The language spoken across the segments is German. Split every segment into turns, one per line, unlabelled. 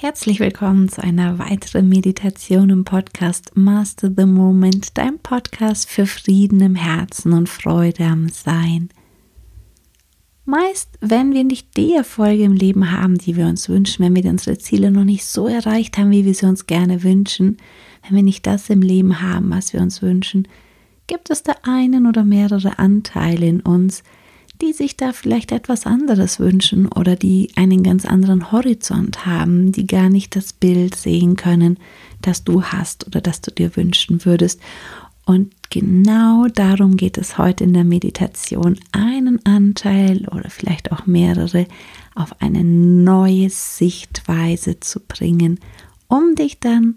Herzlich willkommen zu einer weiteren Meditation im Podcast Master the Moment, dein Podcast für Frieden im Herzen und Freude am Sein. Meist, wenn wir nicht die Erfolge im Leben haben, die wir uns wünschen, wenn wir unsere Ziele noch nicht so erreicht haben, wie wir sie uns gerne wünschen, wenn wir nicht das im Leben haben, was wir uns wünschen, gibt es da einen oder mehrere Anteile in uns, sich da vielleicht etwas anderes wünschen oder die einen ganz anderen Horizont haben, die gar nicht das Bild sehen können, das du hast oder das du dir wünschen würdest. Und genau darum geht es heute in der Meditation, einen Anteil oder vielleicht auch mehrere auf eine neue Sichtweise zu bringen, um dich dann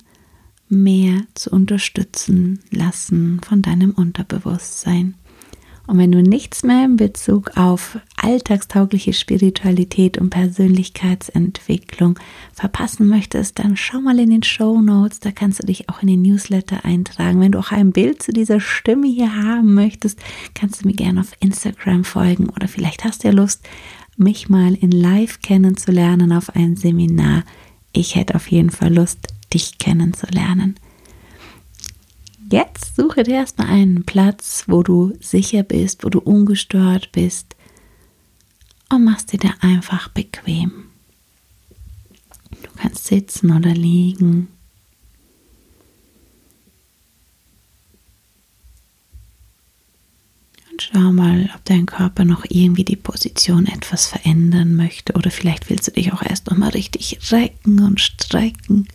mehr zu unterstützen lassen von deinem Unterbewusstsein. Und wenn du nichts mehr in Bezug auf alltagstaugliche Spiritualität und Persönlichkeitsentwicklung verpassen möchtest, dann schau mal in den Show Notes, da kannst du dich auch in den Newsletter eintragen. Wenn du auch ein Bild zu dieser Stimme hier haben möchtest, kannst du mir gerne auf Instagram folgen oder vielleicht hast du ja Lust, mich mal in Live kennenzulernen auf ein Seminar. Ich hätte auf jeden Fall Lust, dich kennenzulernen. Jetzt suche dir erstmal einen Platz, wo du sicher bist, wo du ungestört bist und machst dir da einfach bequem. Du kannst sitzen oder liegen. Und schau mal, ob dein Körper noch irgendwie die Position etwas verändern möchte oder vielleicht willst du dich auch erst noch mal richtig recken und strecken.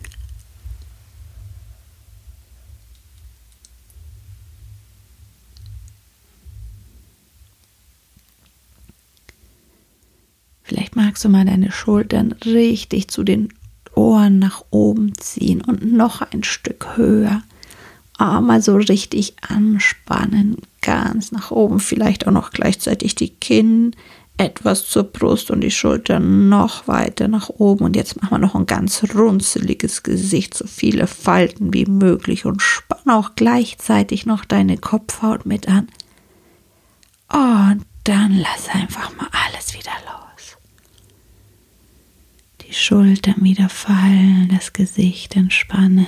Vielleicht magst du mal deine Schultern richtig zu den Ohren nach oben ziehen und noch ein Stück höher. Arme so richtig anspannen, ganz nach oben, vielleicht auch noch gleichzeitig die Kinn etwas zur Brust und die Schultern noch weiter nach oben. Und jetzt machen wir noch ein ganz runzeliges Gesicht, so viele Falten wie möglich und spann auch gleichzeitig noch deine Kopfhaut mit an. Und dann lass einfach mal alles wieder los die Schultern wieder fallen, das Gesicht entspannen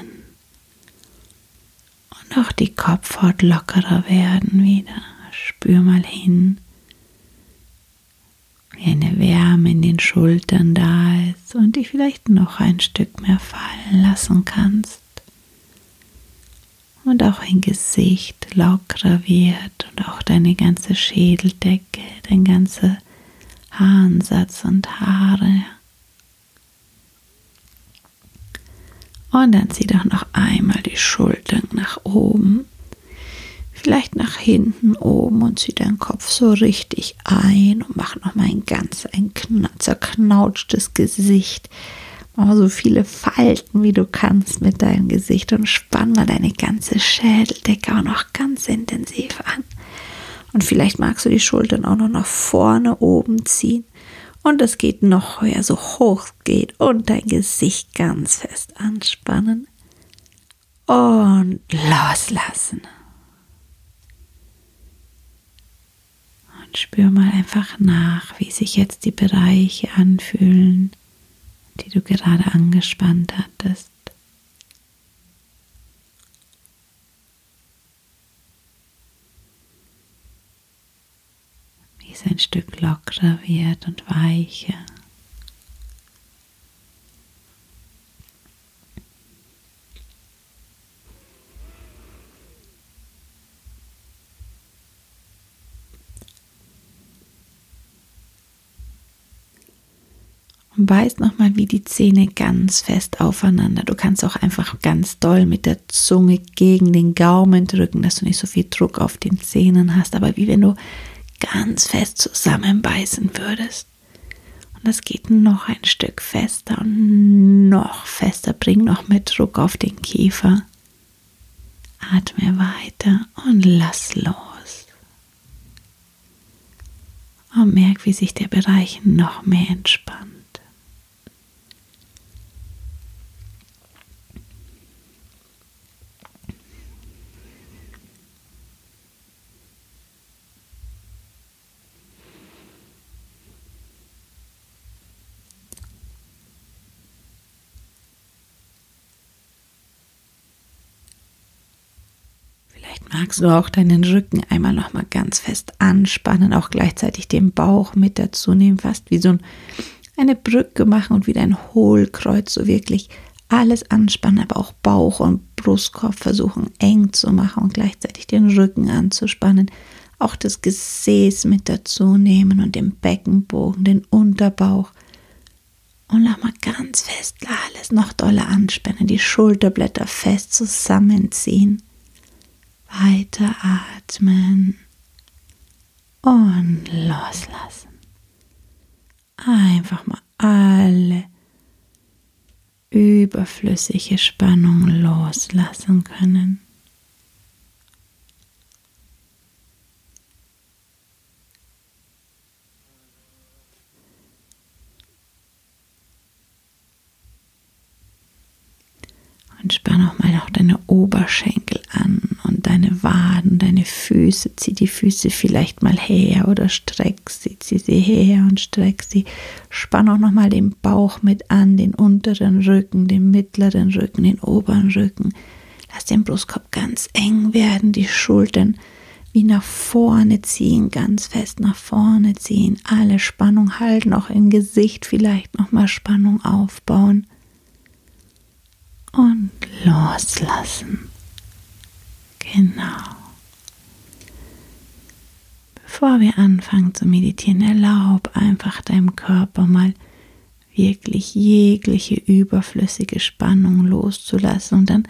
und auch die Kopfhaut lockerer werden wieder. Spür mal hin, wie eine Wärme in den Schultern da ist und dich vielleicht noch ein Stück mehr fallen lassen kannst. Und auch ein Gesicht lockerer wird und auch deine ganze Schädeldecke, dein ganzer Haaransatz und Haare Und dann zieh doch noch einmal die Schultern nach oben, vielleicht nach hinten oben und zieh deinen Kopf so richtig ein und mach noch mal ein ganz ein zerknautschtes Gesicht. Mach so viele Falten, wie du kannst mit deinem Gesicht und spann mal deine ganze Schädeldecke auch noch ganz intensiv an. Und vielleicht magst du die Schultern auch noch nach vorne oben ziehen und es geht noch höher, so hoch es geht und dein Gesicht ganz fest anspannen und loslassen. Und spür mal einfach nach, wie sich jetzt die Bereiche anfühlen, die du gerade angespannt hattest. es ein Stück lockerer wird und weicher. und beiß nochmal wie die Zähne ganz fest aufeinander. Du kannst auch einfach ganz doll mit der Zunge gegen den Gaumen drücken, dass du nicht so viel Druck auf den Zähnen hast, aber wie wenn du ganz fest zusammenbeißen würdest. Und das geht noch ein Stück fester und noch fester. Bring noch mehr Druck auf den Kiefer. Atme weiter und lass los. Und merk, wie sich der Bereich noch mehr entspannt. Magst du auch deinen Rücken einmal nochmal ganz fest anspannen, auch gleichzeitig den Bauch mit dazu nehmen, fast wie so eine Brücke machen und wieder ein Hohlkreuz, so wirklich alles anspannen, aber auch Bauch und Brustkorb versuchen eng zu machen und gleichzeitig den Rücken anzuspannen. Auch das Gesäß mit dazu nehmen und den Beckenbogen, den Unterbauch. Und nochmal ganz fest alles noch doller anspannen, die Schulterblätter fest zusammenziehen. Weiter atmen und loslassen. Einfach mal alle überflüssige Spannung loslassen können. Und spann auch mal auch deine Oberschenkel an deine Waden, deine Füße. Zieh die Füße vielleicht mal her oder streck sie, zieh sie her und streck sie. Spann auch noch mal den Bauch mit an, den unteren Rücken, den mittleren Rücken, den oberen Rücken. Lass den Brustkorb ganz eng werden, die Schultern wie nach vorne ziehen, ganz fest nach vorne ziehen. Alle Spannung halten, auch im Gesicht vielleicht noch mal Spannung aufbauen und loslassen. Genau. Bevor wir anfangen zu meditieren, erlaub einfach deinem Körper mal wirklich jegliche überflüssige Spannung loszulassen und dann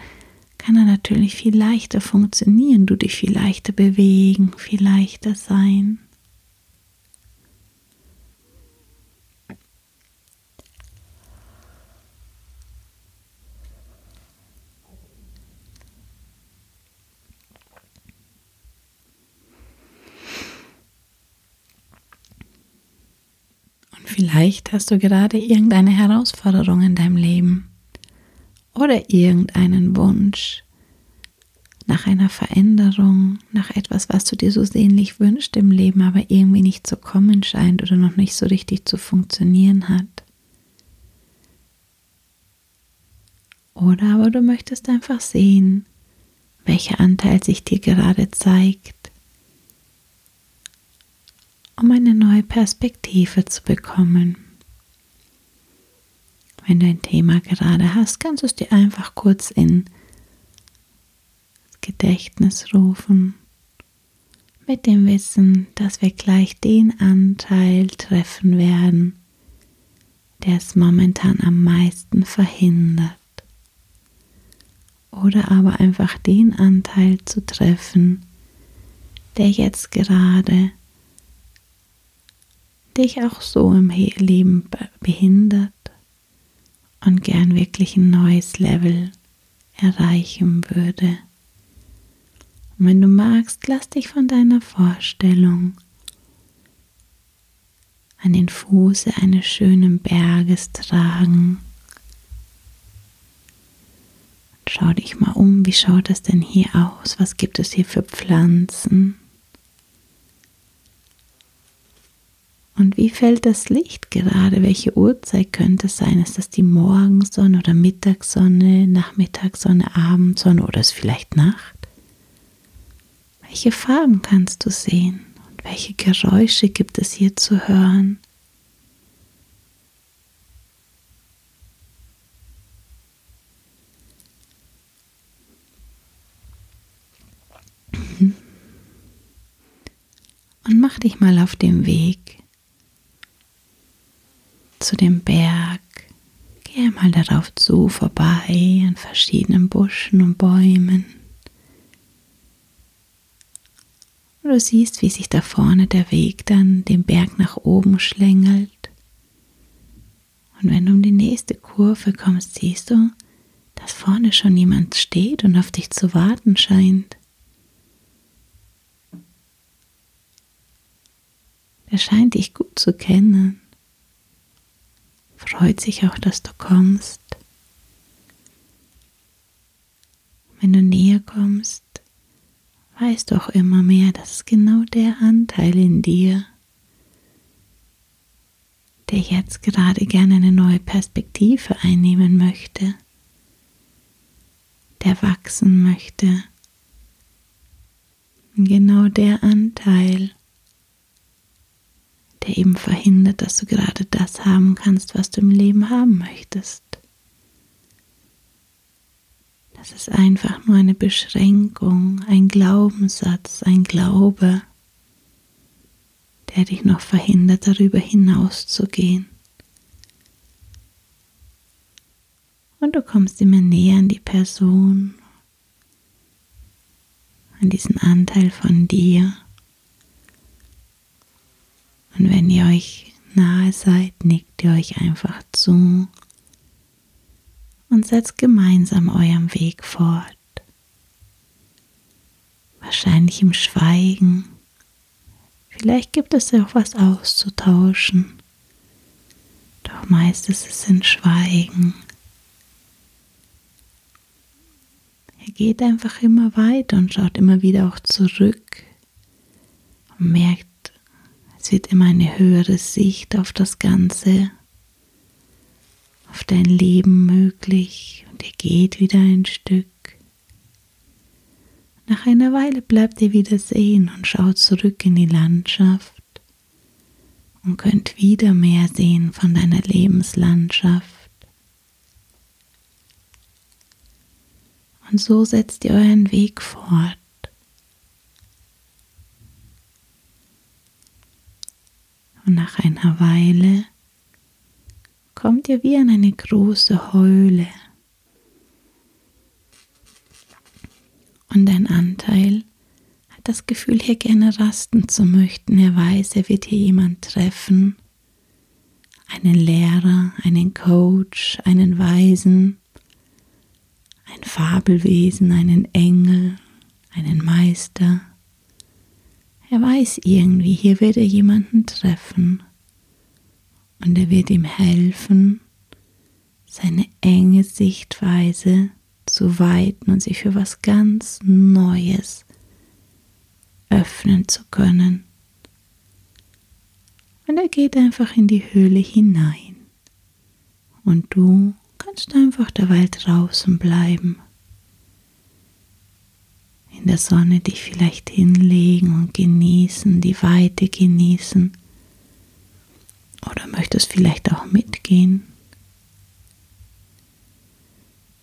kann er natürlich viel leichter funktionieren, du dich viel leichter bewegen, viel leichter sein. Vielleicht hast du gerade irgendeine Herausforderung in deinem Leben oder irgendeinen Wunsch nach einer Veränderung, nach etwas, was du dir so sehnlich wünschst im Leben, aber irgendwie nicht zu kommen scheint oder noch nicht so richtig zu funktionieren hat. Oder aber du möchtest einfach sehen, welcher Anteil sich dir gerade zeigt um eine neue Perspektive zu bekommen. Wenn du ein Thema gerade hast, kannst du es dir einfach kurz in Gedächtnis rufen, mit dem Wissen, dass wir gleich den Anteil treffen werden, der es momentan am meisten verhindert. Oder aber einfach den Anteil zu treffen, der jetzt gerade dich auch so im Leben behindert und gern wirklich ein neues Level erreichen würde. Und wenn du magst, lass dich von deiner Vorstellung an den Fuße eines schönen Berges tragen. schau dich mal um, wie schaut es denn hier aus? Was gibt es hier für Pflanzen? Und wie fällt das Licht gerade? Welche Uhrzeit könnte es sein? Ist das die Morgensonne oder Mittagssonne, Nachmittagssonne, Abendsonne oder ist vielleicht Nacht? Welche Farben kannst du sehen? Und welche Geräusche gibt es hier zu hören? Und mach dich mal auf den Weg zu dem Berg. Gehe mal darauf zu, vorbei an verschiedenen Buschen und Bäumen. Du siehst, wie sich da vorne der Weg dann den Berg nach oben schlängelt. Und wenn du um die nächste Kurve kommst, siehst du, dass vorne schon jemand steht und auf dich zu warten scheint. Er scheint dich gut zu kennen freut sich auch, dass du kommst. Wenn du näher kommst, weißt du auch immer mehr, dass genau der Anteil in dir, der jetzt gerade gerne eine neue Perspektive einnehmen möchte, der wachsen möchte, Genau der Anteil, der eben verhindert, dass du gerade das haben kannst, was du im Leben haben möchtest. Das ist einfach nur eine Beschränkung, ein Glaubenssatz, ein Glaube, der dich noch verhindert, darüber hinauszugehen. Und du kommst immer näher an die Person, an diesen Anteil von dir. Und wenn ihr euch nahe seid, nickt ihr euch einfach zu und setzt gemeinsam eurem Weg fort. Wahrscheinlich im Schweigen. Vielleicht gibt es ja auch was auszutauschen. Doch meist ist es in Schweigen. Er geht einfach immer weiter und schaut immer wieder auch zurück und merkt, es wird immer eine höhere Sicht auf das Ganze auf dein Leben möglich und ihr geht wieder ein Stück. Nach einer Weile bleibt ihr wieder sehen und schaut zurück in die Landschaft und könnt wieder mehr sehen von deiner Lebenslandschaft. Und so setzt ihr euren Weg fort. Und nach einer Weile kommt ihr wie an eine große Heule. Und ein Anteil hat das Gefühl, hier gerne rasten zu möchten. Er weiß, er wird hier jemand treffen, einen Lehrer, einen Coach, einen Weisen, ein Fabelwesen, einen Engel, einen Meister. Er weiß irgendwie, hier wird er jemanden treffen und er wird ihm helfen, seine enge Sichtweise zu weiten und sich für was ganz Neues öffnen zu können. Und er geht einfach in die Höhle hinein. Und du kannst einfach derweil draußen bleiben. In der Sonne dich vielleicht hinlegen und genießen, die Weite genießen oder möchtest vielleicht auch mitgehen?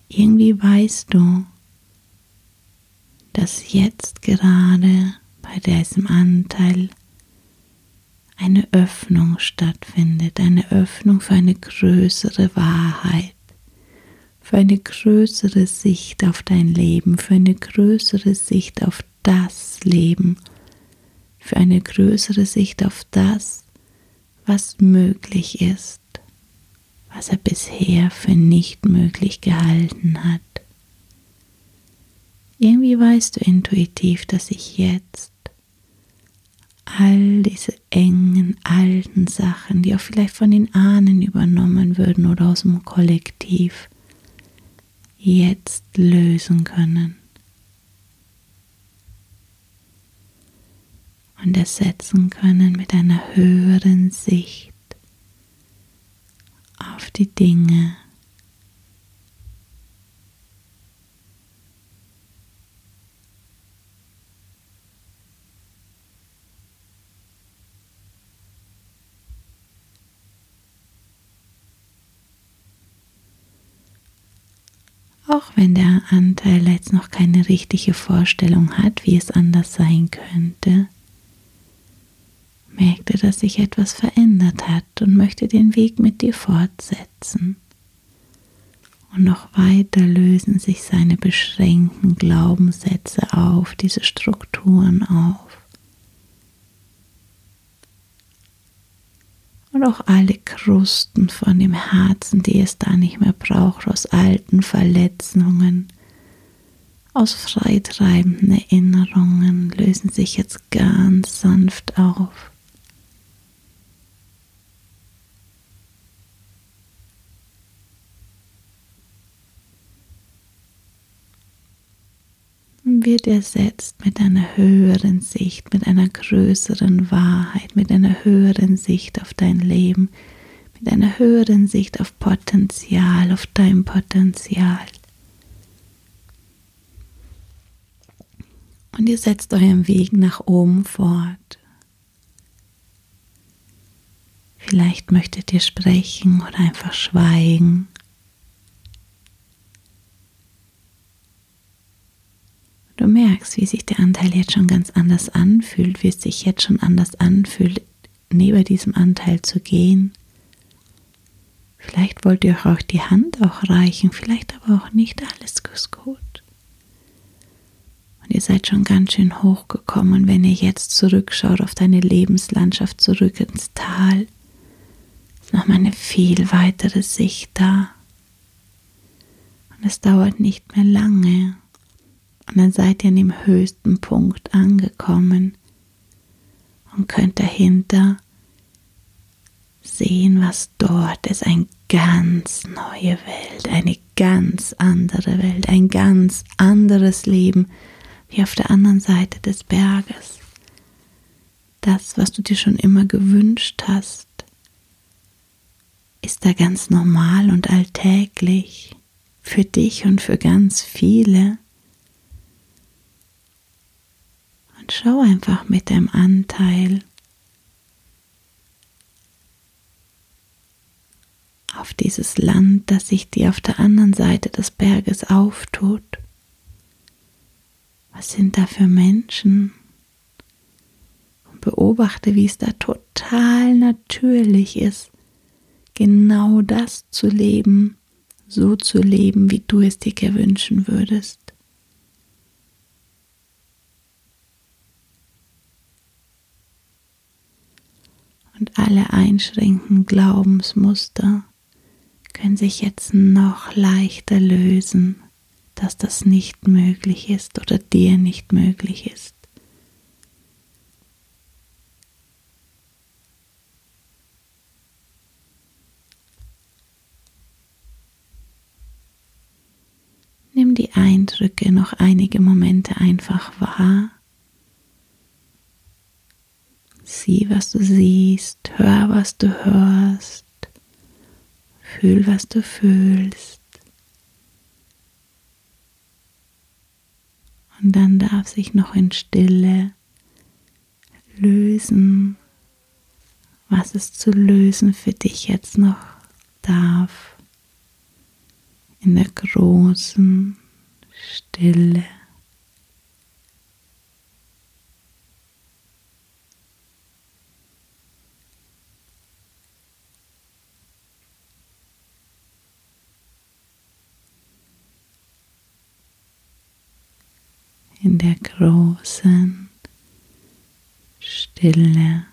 Irgendwie weißt du, dass jetzt gerade bei diesem Anteil eine Öffnung stattfindet, eine Öffnung für eine größere Wahrheit, für eine größere Sicht auf dein Leben, für eine größere Sicht auf das Leben, für eine größere Sicht auf das, was möglich ist, was er bisher für nicht möglich gehalten hat. Irgendwie weißt du intuitiv, dass ich jetzt all diese engen, alten Sachen, die auch vielleicht von den Ahnen übernommen würden oder aus dem Kollektiv, jetzt lösen können. und ersetzen können mit einer höheren Sicht auf die Dinge. Auch wenn der Anteil jetzt noch keine richtige Vorstellung hat, wie es anders sein könnte, merkte, dass sich etwas verändert hat und möchte den Weg mit dir fortsetzen. Und noch weiter lösen sich seine beschränkten Glaubenssätze auf, diese Strukturen auf. Und auch alle Krusten von dem Herzen, die es da nicht mehr braucht, aus alten Verletzungen, aus freitreibenden Erinnerungen, lösen sich jetzt ganz sanft auf. Wird ersetzt mit einer höheren Sicht, mit einer größeren Wahrheit, mit einer höheren Sicht auf dein Leben, mit einer höheren Sicht auf Potenzial, auf dein Potenzial. Und ihr setzt euren Weg nach oben fort. Vielleicht möchtet ihr sprechen oder einfach schweigen. Du merkst, wie sich der Anteil jetzt schon ganz anders anfühlt, wie es sich jetzt schon anders anfühlt, neben diesem Anteil zu gehen. Vielleicht wollt ihr euch die Hand auch reichen, vielleicht aber auch nicht. Alles ist gut. Und ihr seid schon ganz schön hochgekommen, wenn ihr jetzt zurückschaut auf deine Lebenslandschaft, zurück ins Tal. Ist nochmal eine viel weitere Sicht da. Und es dauert nicht mehr lange. Und dann seid ihr an dem höchsten Punkt angekommen und könnt dahinter sehen, was dort ist. Eine ganz neue Welt, eine ganz andere Welt, ein ganz anderes Leben wie auf der anderen Seite des Berges. Das, was du dir schon immer gewünscht hast, ist da ganz normal und alltäglich für dich und für ganz viele. Und schau einfach mit deinem Anteil auf dieses Land, das sich dir auf der anderen Seite des Berges auftut. Was sind da für Menschen? Und beobachte, wie es da total natürlich ist, genau das zu leben, so zu leben, wie du es dir gewünschen würdest. Und alle einschränkenden Glaubensmuster können sich jetzt noch leichter lösen, dass das nicht möglich ist oder dir nicht möglich ist. Nimm die Eindrücke noch einige Momente einfach wahr. Sieh, was du siehst, hör, was du hörst. Fühl, was du fühlst. Und dann darf sich noch in Stille lösen, was es zu lösen für dich jetzt noch darf. In der großen Stille. in der großen Stille.